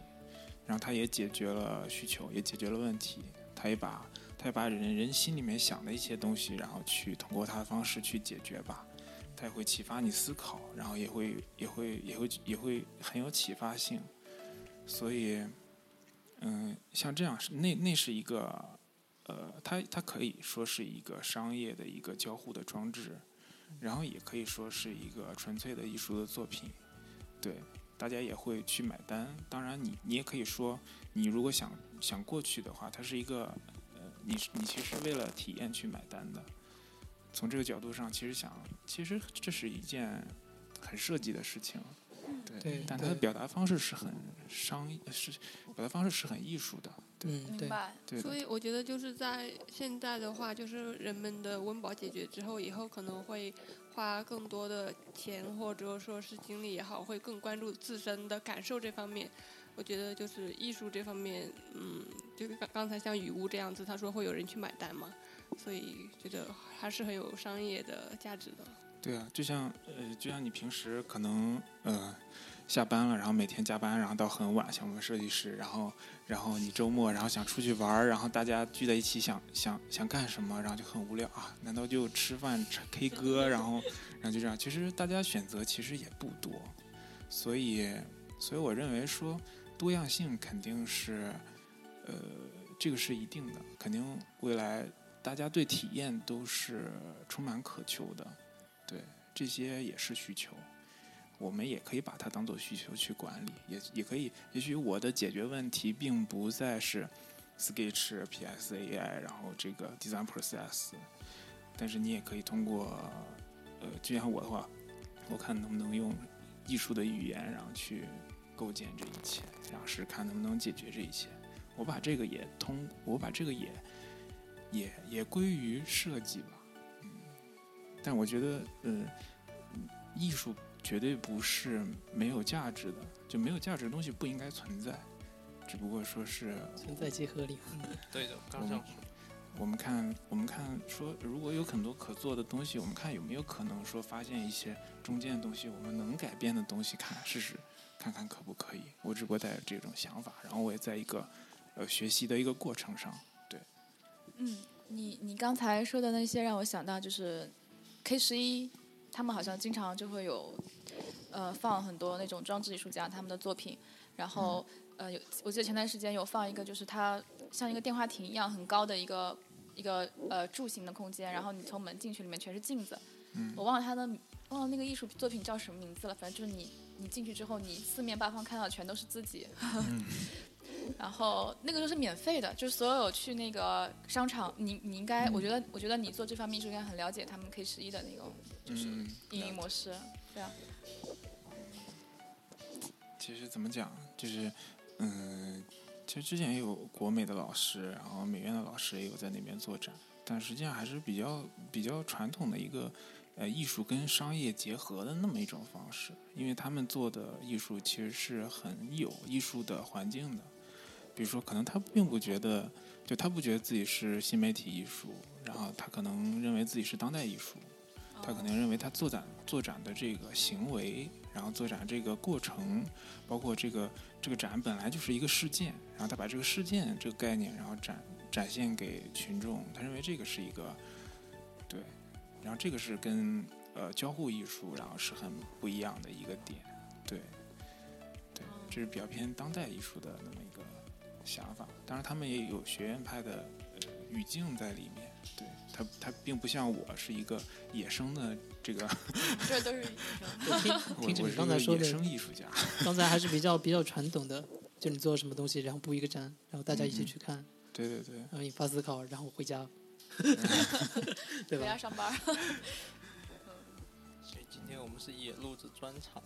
然后它也解决了需求，也解决了问题，它也把它也把人人心里面想的一些东西，然后去通过它的方式去解决吧。它也会启发你思考，然后也会也会也会也会很有启发性，所以，嗯，像这样是那那是一个，呃，它它可以说是一个商业的一个交互的装置，然后也可以说是一个纯粹的艺术的作品，对，大家也会去买单。当然你，你也可以说，你如果想想过去的话，它是一个，呃，你你其实为了体验去买单的。从这个角度上，其实想，其实这是一件很设计的事情，对，对但它的表达方式是很商，是表达方式是很艺术的，嗯，对，明白。对所以我觉得就是在现在的话，就是人们的温饱解决之后，以后可能会花更多的钱或者说是精力也好，会更关注自身的感受这方面。我觉得就是艺术这方面，嗯，就是刚刚才像雨屋这样子，他说会有人去买单嘛，所以觉得还是很有商业的价值的。对啊，就像呃，就像你平时可能呃下班了，然后每天加班，然后到很晚，像我们设计师，然后然后你周末然后想出去玩儿，然后大家聚在一起想想想干什么，然后就很无聊啊，难道就吃饭、唱 K 歌，然后然后就这样？其实大家选择其实也不多，所以所以我认为说多样性肯定是呃这个是一定的，肯定未来大家对体验都是充满渴求的。对，这些也是需求，我们也可以把它当做需求去管理，也也可以。也许我的解决问题并不再是 Sketch、PS、AI，然后这个 Design Process，但是你也可以通过，呃，就像我的话，我看能不能用艺术的语言，然后去构建这一切，然后是看能不能解决这一切。我把这个也通，我把这个也也也归于设计吧。嗯但我觉得，呃，艺术绝对不是没有价值的，就没有价值的东西不应该存在，只不过说是存在即合理。对的，我们我们看，我们看说，如果有很多可做的东西，我们看有没有可能说发现一些中间的东西，我们能改变的东西，看试试，看看可不可以。我只不过带着这种想法，然后我也在一个呃学习的一个过程上，对。嗯，你你刚才说的那些让我想到就是 K 十一，他们好像经常就会有呃放很多那种装置艺术家他们的作品，然后、呃有我记得前段时间有放一个就是它像一个电话亭一样很高的一个一个呃柱形的空间，然后你从门进去里面全是镜子，嗯我忘了他的忘了那个艺术作品叫什么名字了，反正就是你你进去之后，你四面八方看到的全都是自己。然后那个都是免费的，就是所有去那个商场，你你应该，我觉得我觉得你做这方面艺术应该很了解他们 K 十一的那个就是嗯运营模式，对啊，其实怎么讲，就是，嗯，其实之前也有国美的老师，然后美院的老师也有在那边做展，但实际上还是比较比较传统的一个，呃，艺术跟商业结合的那么一种方式，因为他们做的艺术其实是很有艺术的环境的，比如说可能他并不觉得，就他不觉得自己是新媒体艺术，然后他可能认为自己是当代艺术，他可能认为他做展做展的这个行为，然后做展这个过程，包括这个这个展本来就是一个事件，然后他把这个事件这个概念，然后展展现给群众，他认为这个是一个对，然后这个是跟呃交互艺术，然后是很不一样的一个点，对对，这是比较偏当代艺术的那么一个想法。当然，他们也有学院派的呃语境在里面，对他他并不像我是一个野生的这个，这都是 我听我听着刚才说的野生艺术家。刚才还是比较比较传统的，就你做什么东西，然后布一个展，然后大家一起嗯嗯去看，对对对，然后你发思考，然后回家，对吧？回家上班。所以今天我们是野路子专场，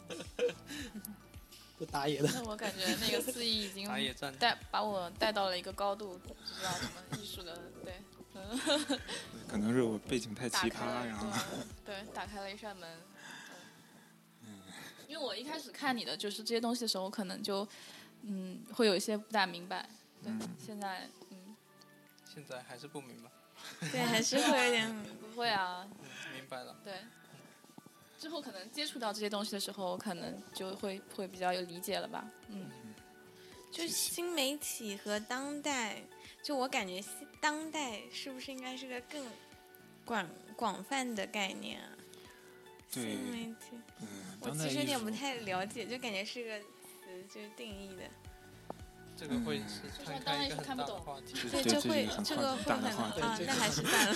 不打野的。那我感觉那个四亿已经打野战带把我带到了一个高度，不知道什么艺术的，对，嗯，可能是我背景太奇葩，了然后对对，打开了一扇门。因为我一开始看你的就是这些东西的时候，我可能就嗯会有一些不大明白。对，嗯现在嗯现在还是不明白。对，还是会有点不会啊，嗯，明白了。对。之后可能接触到这些东西的时候，可能就会会比较有理解了吧。嗯，就是新媒体和当代，就我感觉新当代是不是应该是个更广广泛的概念啊？新媒体，嗯，我其实有点不太了解，就感觉是个词，就是定义的。这个会嗯是就算摊开一个当然是看不懂。对，这就会这个会很啊，那还是算了。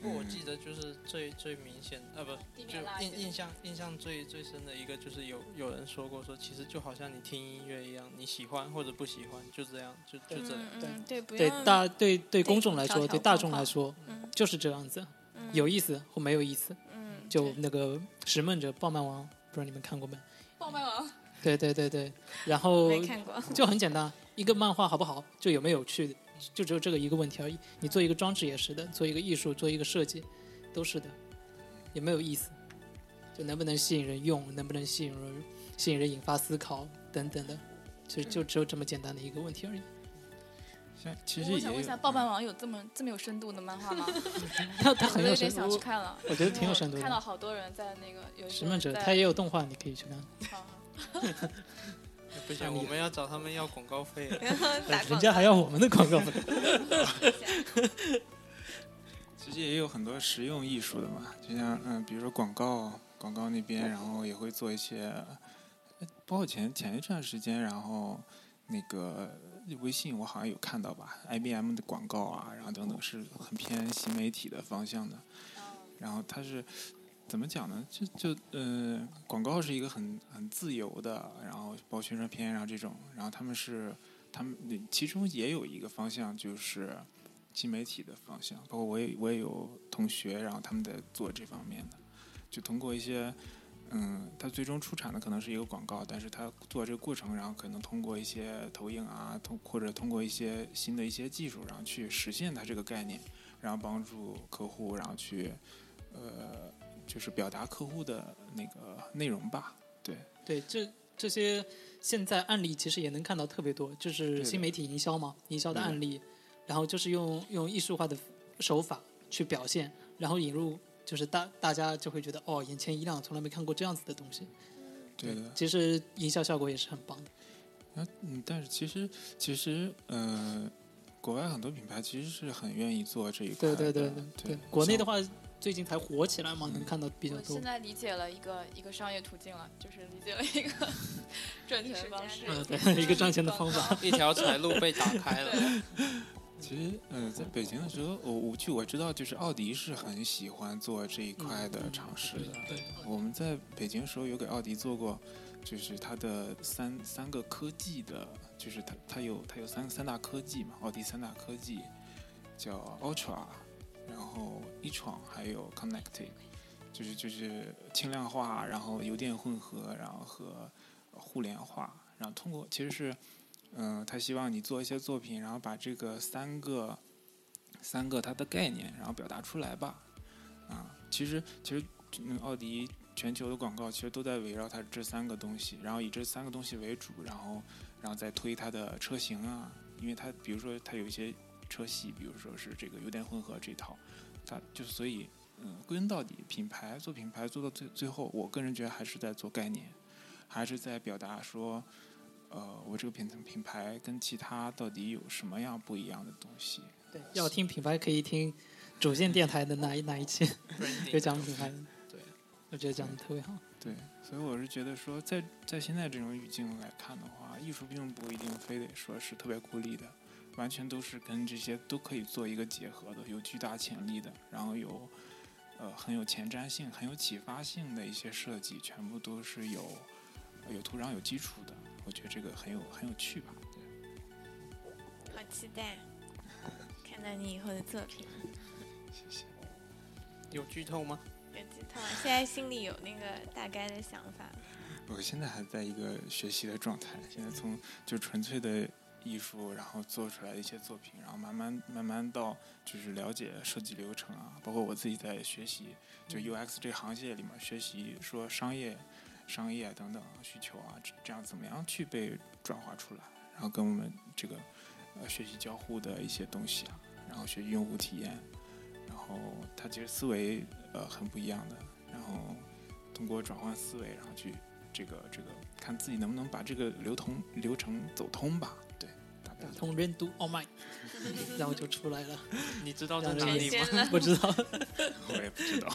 不过我记得就是最最明显，啊不，就印印象印象最最深的一个就是有有人说过说，其实就好像你听音乐一样，你喜欢或者不喜欢，就这样，就就这样。嗯嗯，对，对大对对公众来说，对大众来说嗯。就是这样子，嗯。有意思或没有意思。嗯，就那个《拾梦者》《暴漫王》，不知道你们看过没？爆漫王，对对对对，然后没看过。就很简单，一个漫画好不好，就有没有有趣，就只有这个一个问题而已。你做一个装置也是的，做一个艺术，做一个设计，都是的，也没有意思，就能不能吸引人用，能不能吸引人，吸引人引发思考等等的，其实就只有这么简单的一个问题而已。像其实也我想问一下，爆漫网有这么这么有深度的漫画吗？他他很有深度点想去，看了。我觉得挺有深度的看到好多人在那个有一拾梦者》他也有动画，你可以去看。好 不行，我们要找他们要广告费。人家还要我们的广告费。其实也有很多实用艺术的嘛，就像嗯，比如说广告，广告那边，然后也会做一些，呃包括前前一段时间，然后那个微信我好像有看到吧，IBM 的广告啊，然后等等是很偏新媒体的方向的，然后它是怎么讲呢？就就呃，广告是一个很很自由的，然后包宣传片，然后这种，然后他们是他们其中也有一个方向就是。新媒体的方向，包括我也我也有同学，然后他们在做这方面的，就通过一些，嗯，他最终出产的可能是一个广告，但是他做这个过程，然后可能通过一些投影啊，通或者通过一些新的一些技术，然后去实现它这个概念，然后帮助客户，然后去，呃，就是表达客户的那个内容吧，对，对，这这些现在案例其实也能看到特别多，就是新媒体营销嘛，营销的案例，然后就是用用艺术化的手法去表现，然后引入，就是大大家就会觉得哦，眼前一亮，从来没看过这样子的东西。对的。其实营销效果也是很棒的。啊，嗯，但是其实其实呃，国外很多品牌其实是很愿意做这一块的，对对对对对，国内的话最近才火起来嘛，能看到比较多现。在理解了一个一个商业途径了，就是理解了一个 赚钱方式。嗯，对，一个赚钱的方法。一条财路被打开了。其实呃，在北京的时候，我我据我知道，就是奥迪是很喜欢做这一块的尝试的。对对我们在北京的时候有给奥迪做过，就是它的三三个科技的，就是它它有它有三三大科技嘛，奥迪三大科技叫 Ultra，然后 e-tron 还有 Connected，就是就是轻量化，然后油电混合，然后和互联化，然后通过其实是。嗯，他希望你做一些作品，然后把这个三个三个它的概念，然后表达出来吧。啊，其实其实嗯，奥迪全球的广告其实都在围绕它这三个东西，然后以这三个东西为主，然后然后再推它的车型啊，因为它比如说它有一些车系，比如说是这个油电混合这套，它就所以嗯，归根到底，品牌做品牌做到最最后，我个人觉得还是在做概念，还是在表达说。呃，我这个品品牌跟其他到底有什么样不一样的东西？对，要听品牌可以听主线电台的哪一那一期，有讲品牌的。对，我觉得讲的特别好。对，所以我是觉得说，在在现在这种语境来看的话，艺术并不一定非得说是特别孤立的，完全都是跟这些都可以做一个结合的，有巨大潜力的，然后有呃很有前瞻性、很有启发性的一些设计，全部都是有有土壤、有基础的。我觉得这个很有很有趣吧。对，好期待看到你以后的作品。谢谢。有剧透吗？有剧透，现在心里有那个大概的想法。我现在还在一个学习的状态，现在从就纯粹的艺术，然后做出来的一些作品，然后慢慢慢慢到就是了解设计流程啊，包括我自己在学习就 UX 这个行业里面学习说商业商业等等需求啊，这这样怎么样去被转化出来，然后跟我们这个呃学习交互的一些东西啊，然后学习用户体验，然后他其实思维呃很不一样的，然后通过转换思维，然后去这个这个看自己能不能把这个流通流程走通吧，打通任督二脉，然后就出来了。你知道在哪里吗？不知道，我也不知道。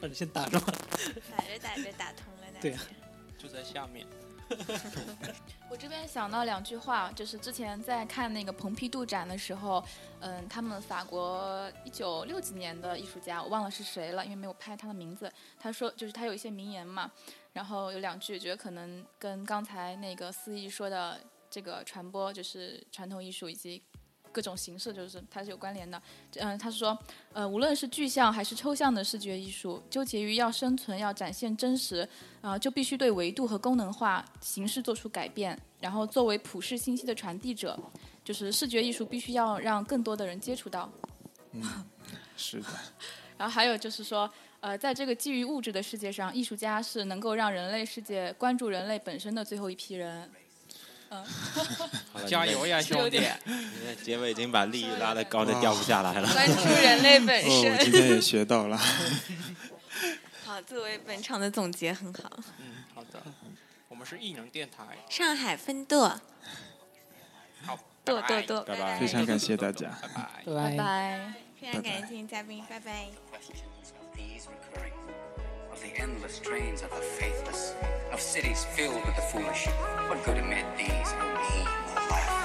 反正先打着吧。打着打着打通了，大对啊就在下面。我这边想到两句话，就是之前在看那个蓬皮杜展的时候，嗯，他们法国一九六几年的艺术家，我忘了是谁了，因为没有拍他的名字。他说，就是他有一些名言嘛，然后有两句，觉得可能跟刚才那个司仪说的这个传播，就是传统艺术以及各种形式，就是它是有关联的。嗯，他说，呃，无论是具象还是抽象的视觉艺术，纠结于要生存、要展现真实，啊、就必须对维度和功能化形式做出改变。然后，作为普世信息的传递者，就是视觉艺术必须要让更多的人接触到。嗯，是的，然后还有就是说，呃，在这个基于物质的世界上，艺术家是能够让人类世界关注人类本身的最后一批人。嗯，加油呀，兄弟！结尾已经把利益拉得高的掉不下来了。关注人类本哦，我今。天也学到了。好，作为本场的总结很好。嗯，好的。我们是异能电台。上海分舵，好，舵舵舵，拜拜拜非常感谢大家。拜拜。拜拜拜。非常感谢嘉宾，拜拜。Endless trains of the faithless, of cities filled with the foolish. What good amid these will be more